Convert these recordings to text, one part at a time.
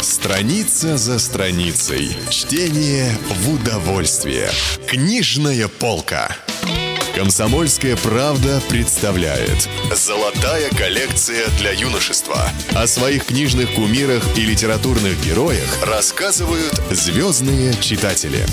Страница за страницей. Чтение в удовольствие. Книжная полка. Комсомольская правда представляет Золотая коллекция для юношества. О своих книжных кумирах и литературных героях рассказывают звездные читатели.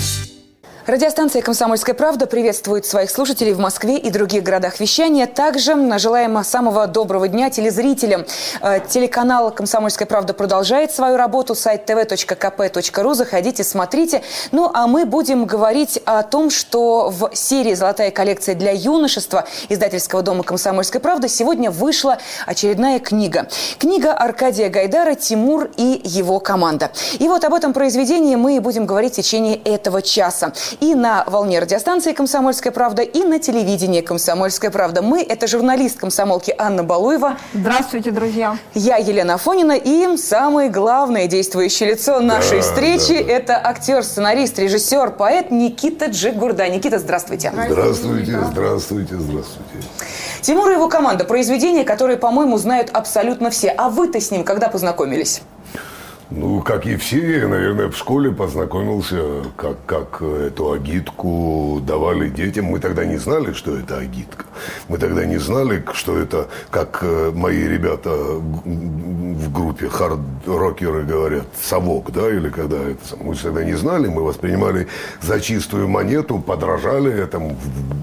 Радиостанция «Комсомольская правда» приветствует своих слушателей в Москве и других городах вещания. Также желаем самого доброго дня телезрителям. Э, телеканал «Комсомольская правда» продолжает свою работу. Сайт tv.kp.ru. Заходите, смотрите. Ну, а мы будем говорить о том, что в серии «Золотая коллекция для юношества» издательского дома «Комсомольская правда» сегодня вышла очередная книга. Книга Аркадия Гайдара «Тимур и его команда». И вот об этом произведении мы и будем говорить в течение этого часа и на волне радиостанции «Комсомольская правда», и на телевидении «Комсомольская правда». Мы – это журналист комсомолки Анна Балуева. Здравствуйте, друзья. Я Елена Афонина, и самое главное действующее лицо нашей да, встречи да, да. – это актер, сценарист, режиссер, поэт Никита Джигурда. Никита, здравствуйте. Здравствуйте, здравствуйте, здравствуйте. Тимур и его команда – произведения, которые, по-моему, знают абсолютно все. А вы-то с ним когда познакомились? Ну, как и все, наверное, в школе познакомился, как, как эту агитку давали детям. Мы тогда не знали, что это агитка. Мы тогда не знали, что это, как э, мои ребята в группе хард-рокеры говорят, совок, да, или когда это... Мы тогда не знали, мы воспринимали за чистую монету, подражали этому.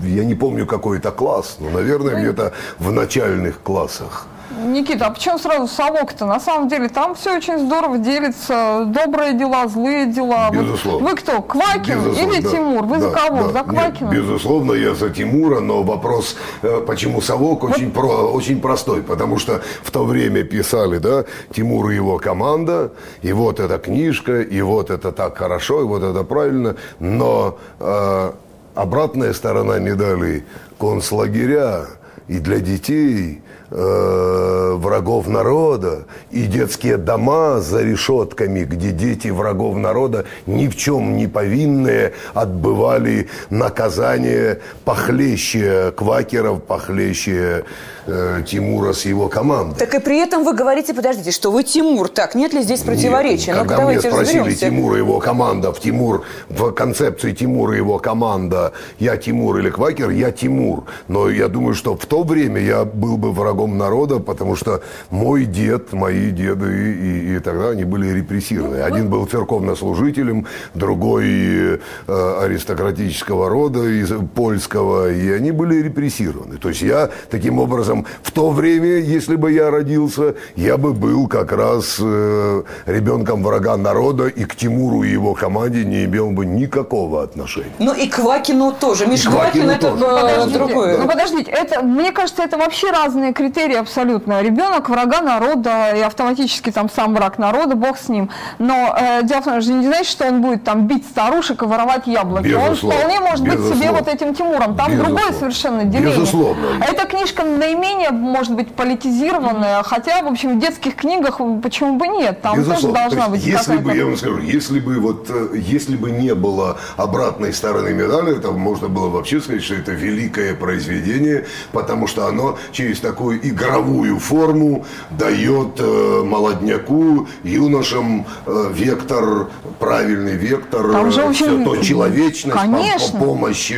Я не помню, какой это класс, но, наверное, где-то в начальных классах. Никита, а почему сразу совок-то? На самом деле там все очень здорово делится. Добрые дела, злые дела. Безусловно. Вот вы кто, Квакин безусловно, или да, Тимур? Вы да, за кого? Да, за Квакина? Нет, безусловно, я за Тимура, но вопрос, э, почему совок, вот. очень, про, очень простой. Потому что в то время писали, да, Тимур и его команда, и вот эта книжка, и вот это так хорошо, и вот это правильно. Но э, обратная сторона медали концлагеря и для детей – э, врагов народа и детские дома за решетками, где дети врагов народа ни в чем не повинные отбывали наказание похлеще квакеров, похлеще э, Тимура с его командой. Так и при этом вы говорите, подождите, что вы Тимур. Так, нет ли здесь противоречия? Нет, когда мне спросили разберемся. Тимур и его команда, в Тимур, в концепции Тимура и его команда, я Тимур или Квакер, я Тимур. Но я думаю, что в то время я был бы врагом народа, потому что мой дед, мои деды и, и, и тогда они были репрессированы. Один был церковнослужителем, другой э, аристократического рода, из, польского, и они были репрессированы. То есть я таким образом в то время, если бы я родился, я бы был как раз э, ребенком врага народа и к Тимуру и его команде не имел бы никакого отношения. Ну и к Квакину тоже. Миш Квакин это тоже. другое. Ну подождите, это, мне кажется, это вообще разные критерии абсолютно. Ребенок врага народа и автоматически там сам враг народа, бог с ним. Но э, том, что не значит, что он будет там бить старушек и воровать яблоки. Безусловно. Он вполне может Безусловно. быть себе вот этим Тимуром. Там Безусловно. другое совершенно деление. Безусловно. Эта книжка наименее, может быть, политизированная, хотя, в общем, в детских книгах почему бы нет, там Безусловно. тоже должна быть если бы, я вам скажу, если бы вот, э, если бы не было обратной стороны медали, то можно было вообще сказать, что это великое произведение, потому что оно через такую игровую форму дает э, молодняку, юношам э, вектор, правильный вектор, там же, в общем, то человечность, конечно. помощь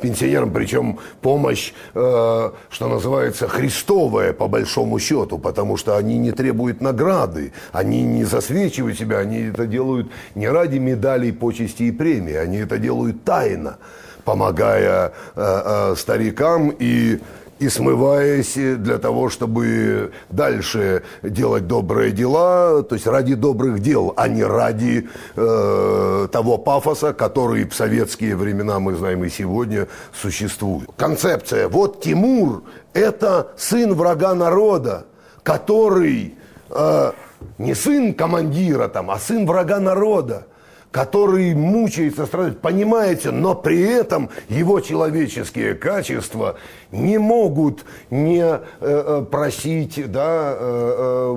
пенсионерам, причем помощь, э, что называется, христовая по большому счету, потому что они не требуют награды, они не засвечивают себя, они это делают не ради медалей, почести и премии, они это делают тайно, помогая э, э, старикам и и смываясь для того, чтобы дальше делать добрые дела, то есть ради добрых дел, а не ради э, того пафоса, который в советские времена, мы знаем и сегодня, существует. Концепция. Вот Тимур – это сын врага народа, который э, не сын командира, там, а сын врага народа который мучается, страдает, понимаете, но при этом его человеческие качества не могут не э, э, просить да, э, э,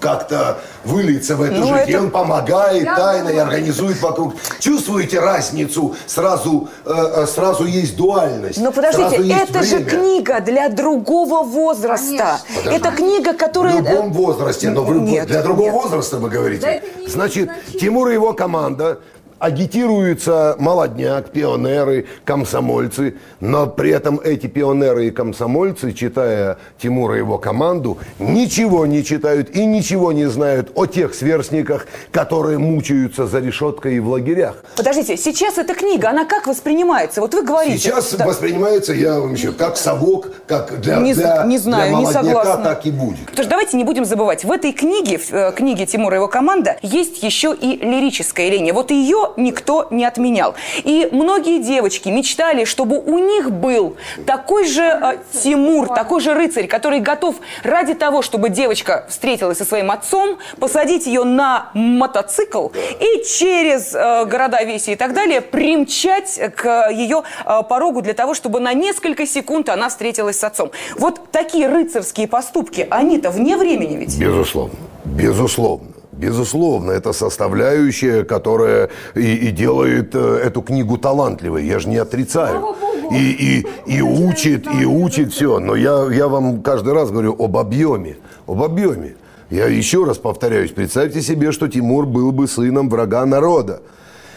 как-то вылиться в эту Ну, жизнь. это- И он помогает Я тайно и организует вокруг. Чувствуете разницу? Сразу, э, э, сразу есть дуальность. Но подождите, сразу есть это же время. книга для другого возраста. Конечно. Это книга, которая... В любом возрасте, но в Нет, для другого нет. возраста вы говорите. Значит. Тимур и его команда The. Агитируются молодняк, пионеры, комсомольцы, но при этом эти пионеры и комсомольцы, читая Тимура и его команду, ничего не читают и ничего не знают о тех сверстниках, которые мучаются за решеткой и в лагерях. Подождите, сейчас эта книга, она как воспринимается? Вот вы говорите... Сейчас Да. воспринимается, я вам еще, как совок, как для, Не для, не знаю, для не молодняка, согласна. так и будет. Потому что давайте не будем забывать, в этой книге, в э, книге Тимура и его команда, есть еще и лирическая линия. Вот ее никто не отменял. И многие девочки мечтали, чтобы у них был такой же э, Тимур, такой же рыцарь, который готов ради того, чтобы девочка встретилась со своим отцом, посадить ее на мотоцикл и через э, города, веси и так далее примчать к ее э, порогу для того, чтобы на несколько секунд она встретилась с отцом. Вот такие рыцарские поступки, они-то вне времени ведь. Безусловно. Безусловно. Безусловно, это составляющая, которая и, и делает э, эту книгу талантливой. Я же не отрицаю. И, и, и учит, и учит все. Но я, я вам каждый раз говорю об объеме. Об объеме. Я еще раз повторяюсь, представьте себе, что Тимур был бы сыном врага народа.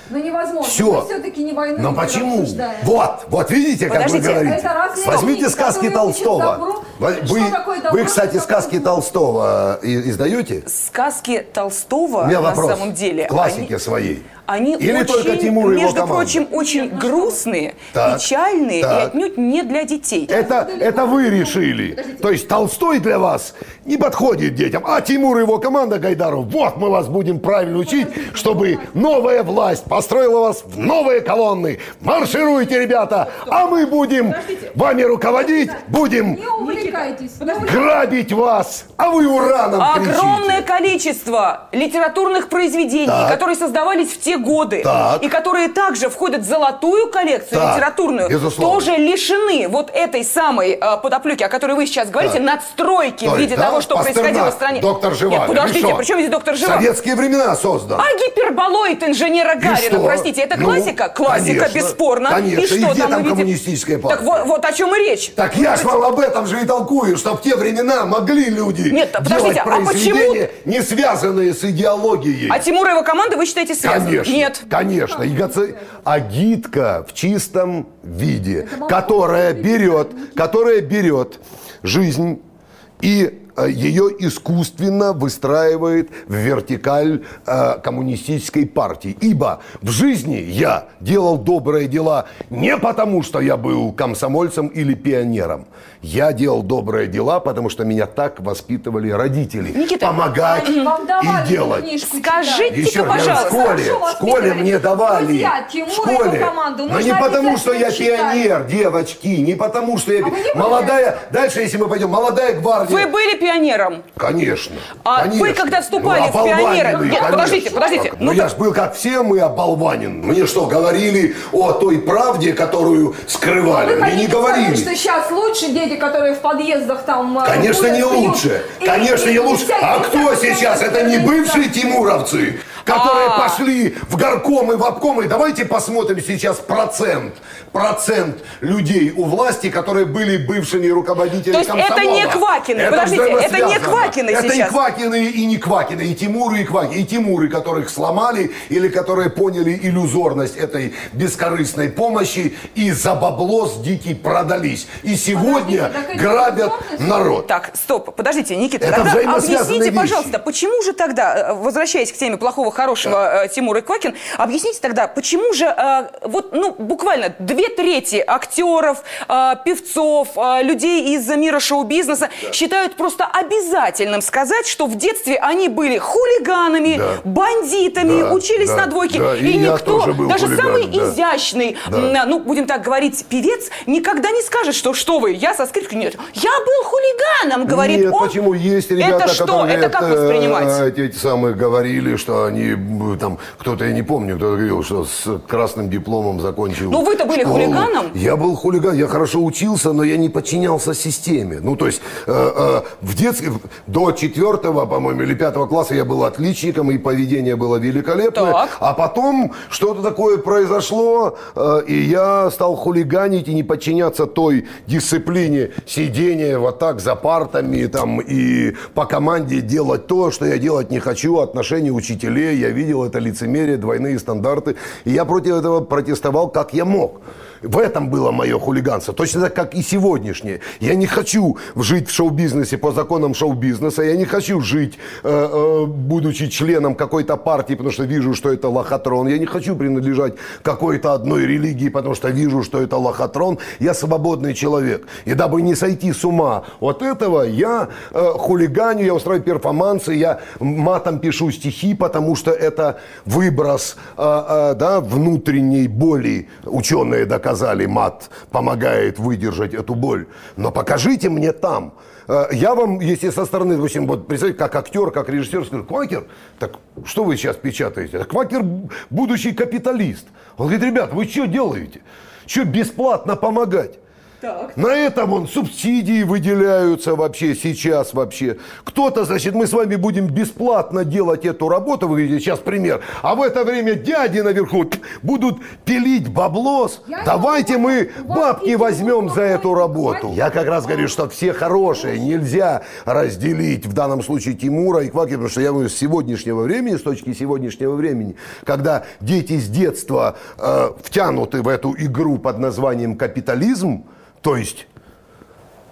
Ну невозможно. Все. Мы все-таки не войну Но почему? обсуждаем. Вот, вот видите, как Подождите, вы говорите. это разные Возьмите сказки Толстого. добру. Вы, Что вы- такое добро, вы, кстати, что сказки такое Толстого и- издаете? Сказки Толстого У меня на вопрос. самом деле... В классике они- своей. Они Или очень, только Тимур и его между команда? прочим, очень грустные, Так, печальные и так. отнюдь не для детей. Это, это вы решили. То есть Толстой для вас не подходит детям. А Тимур и его команда Гайдаров, вот мы вас будем правильно учить, чтобы новая власть построила вас в новые колонны. Маршируйте, ребята, а мы будем вами руководить, будем грабить вас, а вы ураном Огромное кричите. количество литературных произведений, Так. которые создавались в те годы, Так. и которые также входят в золотую коллекцию Так, литературную, безусловно. тоже лишены вот этой самой э, подоплеки, о которой вы сейчас говорите, Так. надстройки То в виде да, того, что Пастернак, происходило в стране. Доктор Живаго. Нет, подождите, что? при чем здесь доктор Живаго? советские времена создан. А гиперболоид инженера Гарина, что? простите, это Ну, классика? Классика, конечно, бесспорно. конечно. И что И где там там коммунистическая партия? Так вот, вот о чем и речь. Так я ж вам об этом же и толкую, что в те времена могли люди Нет, да подождите, делать а произведения, не связанные с идеологией. А Тимура и его команда вы считаете связанными? Конечно, Нет. конечно. Гоце- Агитка в чистом виде, которая берет, которая берет жизнь и ее искусственно выстраивает в вертикаль э, коммунистической партии. Ибо в жизни я делал добрые дела не потому, что я был комсомольцем или пионером. Я делал добрые дела, потому что меня так воспитывали родители. Никита, Помогать Они вам давали и делать. книжку Скажите. Еще раз, пожалуйста. в школе, в школе мне давали. Друзья, в школе. команду Но не потому, что я пионер, девочки, не потому, что я... А молодая... Дальше, если мы пойдем, молодая гвардия... Вы были пионером? Конечно. А конечно. вы когда вступали в оболваненный, пионеры- Нет, конечно. подождите, подождите. Ну Ну, я так- ж был как все мы оболванен. Мне что, говорили о той правде, которую скрывали? Вы Мне не хотите сказать, говорили. что сейчас лучше дети, которые в подъездах там... э, Конечно, не лучше. и- Конечно, и- не и лучше. А кто сейчас? Это не бывшие тимуровцы, которые А. пошли в горком и в обкомы. Давайте посмотрим сейчас процент. Процент людей у власти, которые были бывшими руководителями То есть это не Квакины, Это подождите, это не. Квакины Это сейчас. и Квакины, и не Квакины, и Тимуры, и Квакины. И Тимуры, которых сломали, или которые поняли иллюзорность этой бескорыстной помощи и за бабло с дикий продались. И сегодня это грабят народ. Так, стоп, подождите, Никита, Это тогда объясните, вещи. пожалуйста, почему же тогда, э, возвращаясь к теме плохого, хорошего э, Тимура и Квакин, объясните тогда, почему же э, вот, ну, буквально две трети актеров, э, певцов, э, людей из мира шоу-бизнеса считают просто обязательным сказать, что в детстве они были хулиганами, Да. бандитами, Да, учились да, на двойке, да, и и никто, даже хулиганом, самый да. изящный, Да. ну, будем так говорить, певец, никогда не скажет, что что вы, я со скрипкой, нет, я был хулиганом, говорит Нет, он. почему есть ребята, Это что? которые Это как э, воспринимать? эти, эти самые говорили, что они м, там, кто-то, я не помню, кто говорил, что с красным дипломом закончил Ну, вы-то были школу. хулиганом? Я был хулиган, я хорошо учился, но я не подчинялся системе. Ну, то есть э, э, в детстве, до четвертого, по-моему, или пятого класса я был отличником, и поведение было великолепное. Так. А потом что-то такое произошло, э, и я стал хулиганить и не подчиняться той дисциплине сидения вот так за партами там, и по команде делать то, что я делать не хочу, отношения учителей. Я видел это лицемерие, двойные стандарты. И я против этого протестовал, как я мог. В этом было мое хулиганство. Точно так, как и сегодняшнее. Я не хочу жить в шоу-бизнесе по законам шоу-бизнеса. Я не хочу жить, э, э, будучи членом какой-то партии, потому что вижу, что это лохотрон. Я не хочу принадлежать какой-то одной религии, потому что вижу, что это лохотрон. Я свободный человек. И дабы не сойти с ума от этого, я э, хулиганю, я устраиваю перформансы, я матом пишу стихи, потому что это выброс э, э, да, внутренней боли. Ученые доказали, мат помогает выдержать эту боль. Но покажите мне там. Э, Я вам, если со стороны, допустим, вот представьте, как актер, как режиссер, скажу, Квакер, так что вы сейчас печатаете? Квакер будущий капиталист. Он говорит, ребят, вы что делаете? Что бесплатно помогать? На этом он субсидии выделяются вообще сейчас вообще. Кто-то, значит, мы с вами будем бесплатно делать эту работу, вы видите сейчас пример, а в это время дяди наверху будут пилить баблос. Давайте мы бабки возьмем за эту работу. Я как раз говорю, что все хорошие, нельзя разделить в данном случае Тимура и Квакина, потому что я говорю, с сегодняшнего времени, с точки сегодняшнего времени, когда дети с детства э, втянуты в эту игру под названием капитализм, то есть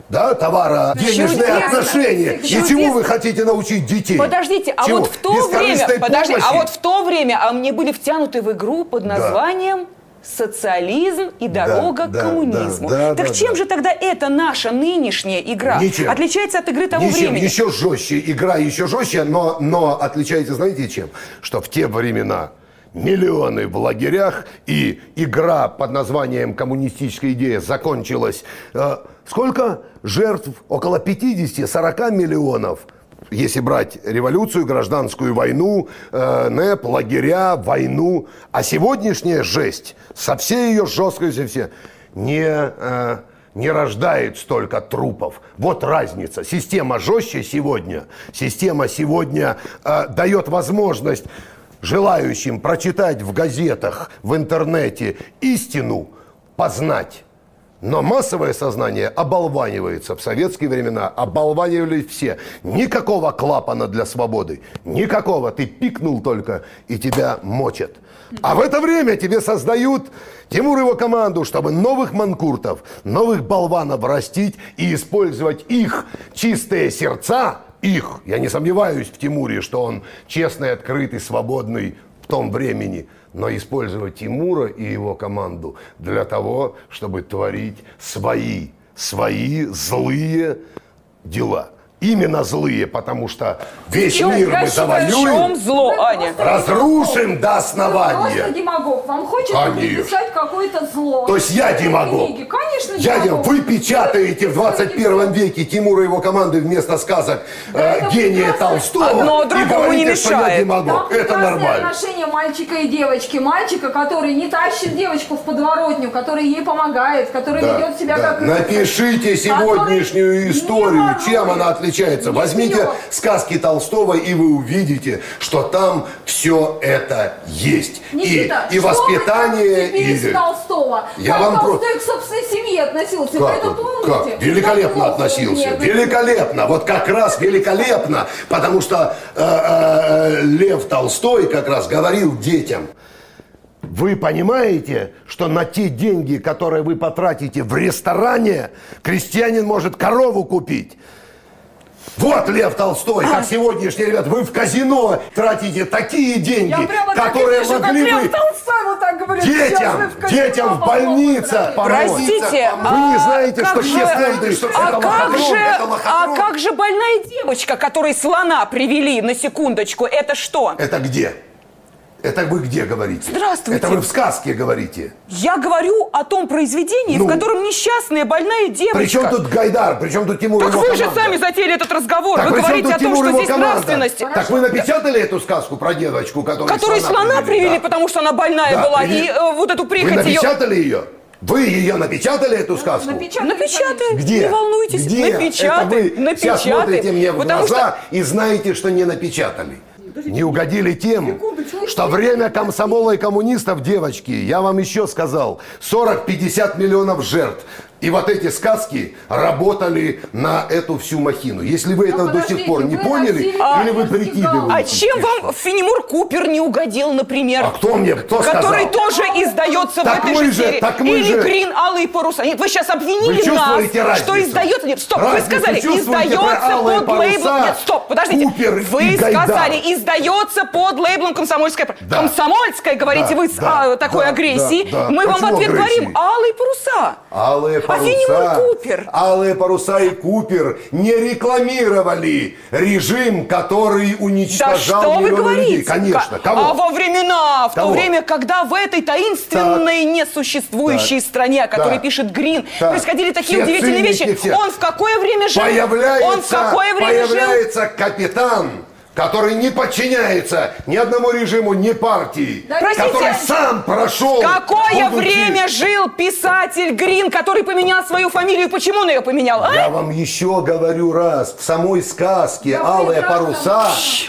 да, товаро-денежные Чудесно. отношения. И Чудесно. чему вы хотите научить детей? Подождите, а Чему? вот в то время, подожди, а вот в то время, а мне были втянуты в игру под названием социализм и дорога да, к коммунизму. да, да, так да, чем да. же тогда эта наша нынешняя игра Ничем. отличается от игры того Ничем, времени? еще жестче, игра еще жестче, но, но отличается, знаете, чем? Что в те времена миллионы в лагерях, и игра под названием «Коммунистическая идея» закончилась. Э, сколько жертв? Около 50-40 миллионов. Если брать революцию, гражданскую войну, э, НЭП, лагеря, войну. А сегодняшняя жесть, со всей ее жесткостью, все, не... э, не рождает столько трупов. Вот разница. Система жестче сегодня. Система сегодня э, дает возможность желающим прочитать в газетах, в интернете истину, познать. Но массовое сознание оболванивается. В советские времена оболванивались все. Никакого клапана для свободы. Никакого. Ты пикнул только, и тебя мочат. А в это время тебе создают Тимур и его команду, чтобы новых манкуртов, новых болванов растить и использовать их чистые сердца, их, я не сомневаюсь в Тимуре, что он честный, открытый, свободный в том времени, но использовать Тимура и его команду для того, чтобы творить свои, свои злые дела. Именно злые, потому что весь чем, мир мы в завоюем, чем зло, Аня? разрушим до Просто основания. демагог. Вам хочется Конечно. приписать какое-то зло. То есть я демагог. книге. Конечно, Я дем- демагог. Вы печатаете в 21 веке Тимура и его команды вместо сказок э, это гения. Толстого Одно и говорите, не что я демагог. Там Это нормально. отношения мальчика и девочки. Мальчика, который не тащит девочку в подворотню, который ей помогает, который Да, ведет себя да. как... Напишите сегодняшнюю историю, чем она отличается. Не Возьмите пьет. сказки Толстого, и вы увидите, что там все это есть. Никита, и, и воспитание, вы и... Толстого? Я как вам Толстой про- к собственной семье относился, вы Как, это он? помните? как? Великолепно Как относился. Нет, Великолепно. Вот как раз великолепно. Потому что э, э, Лев Толстой как раз говорил детям. Вы понимаете, что на те деньги, которые вы потратите в ресторане, крестьянин может корову купить? Вот Лев Толстой, как сегодняшний, ребят, вы в казино тратите такие деньги, Я прямо так и которые как могли Лев бы Толстой вот так говорит. «Сейчас вы детям, в казино детям в попробуйте». больнице помочь. Простите, Вы не а знаете, как что же- все фонды, что а это как лохотрон, же, это а лохотрон. как же больная девочка, которой слона привели на секундочку, это что? Это где? Это вы где говорите? Здравствуйте. Это вы в сказке говорите. Я говорю о том произведении, Ну. в котором несчастная больная девочка. Причем тут Гайдар, причем тут Тимур Так его вы же команда? сами затеяли этот разговор. Так вы говорите тут о том, Тимур что здесь команда? нравственность. Так вы напечатали эту сказку про девочку, которую Которую слона привели, да? потому что она больная Да, была, привели. и э, вот эту Вы прихоть ее... напечатали ее? Вы ее напечатали, эту сказку? Напечатаем, Где? не волнуйтесь, Где? напечатаем, Это вы сейчас напечатаем. смотрите мне в потому глаза и знаете, что не напечатали. Не угодили тем, что время комсомола и коммунистов, девочки, я вам еще сказал, 40-50 миллионов жертв. И вот эти сказки работали на эту всю махину. Если вы это до сих пор не поняли, или вы прикидываете. А чем вам Фенемур Купер не угодил, например? А кто мне, кто Который сказал? тоже издается Так в этой мы же же- серии. так мы Или же- Грин Алые паруса. Нет, вы сейчас обвинили Вы нас, чувствуете что разницу? издается... Нет, стоп, Разницу вы сказали, издается под лейблом... Нет, стоп, подождите. Купер и вы Гайдар? сказали, издается под лейблом «Комсомольская правда». Да. «Комсомольская», говорите Да, вы с да, а, такой да, агрессией. да, да. Мы вам в Почему ответ агрессии? говорим «Алые паруса». Алые А паруса, Фенемур Купер? Алые паруса и Купер не рекламировали режим, который Да уничтожал что вы говорите? людей. Конечно. Кого? А во времена, в то Кого? время, когда в этой таинственной, несуществующей Так. стране, о которой Так. пишет Грин, Так. происходили такие Все удивительные вещи. все. Он в какое время жил? Появляется, Он в какое время жил? появляется капитан, который не подчиняется ни одному режиму, ни партии, Простите, который сам прошел. Какое будучи- время жил писатель Грин, который поменял свою фамилию? Почему он ее поменял? а? Я вам еще говорю раз, в самой сказке «Алые паруса»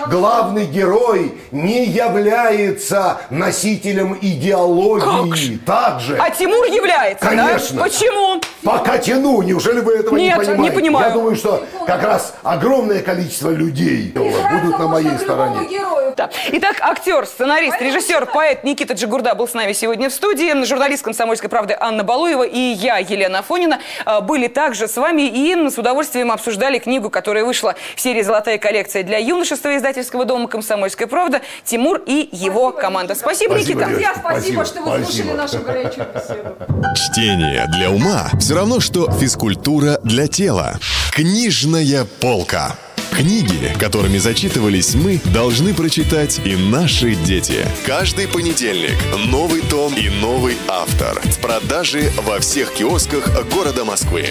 главный герой не является носителем идеологии. Так же. А Тимур является, Конечно. да? Почему? Пока тяну, неужели вы этого Нет, не понимаете? не понимаю. Я думаю, что как раз огромное количество людей будут на моей стороне. Да. Итак, актер, сценарист, режиссер, поэт Никита Джигурда был с нами сегодня в студии. Журналист «Комсомольской правды» Анна Балуева и я, Елена Афонина, э, были также с вами и с удовольствием обсуждали книгу, которая вышла в серии «Золотая коллекция для юношества» издательского дома «Комсомольская правда» Тимур и его команда. Спасибо, Спасибо, Никита. Друзья, спасибо, Спасибо, что вы слушали спасибо. нашу горячую беседу. Чтение для ума все равно, что физкультура для тела. Книжная полка. Книги, которыми зачитывались мы, должны прочитать и наши дети. Каждый понедельник новый том и новый автор. В продаже во всех киосках города Москвы.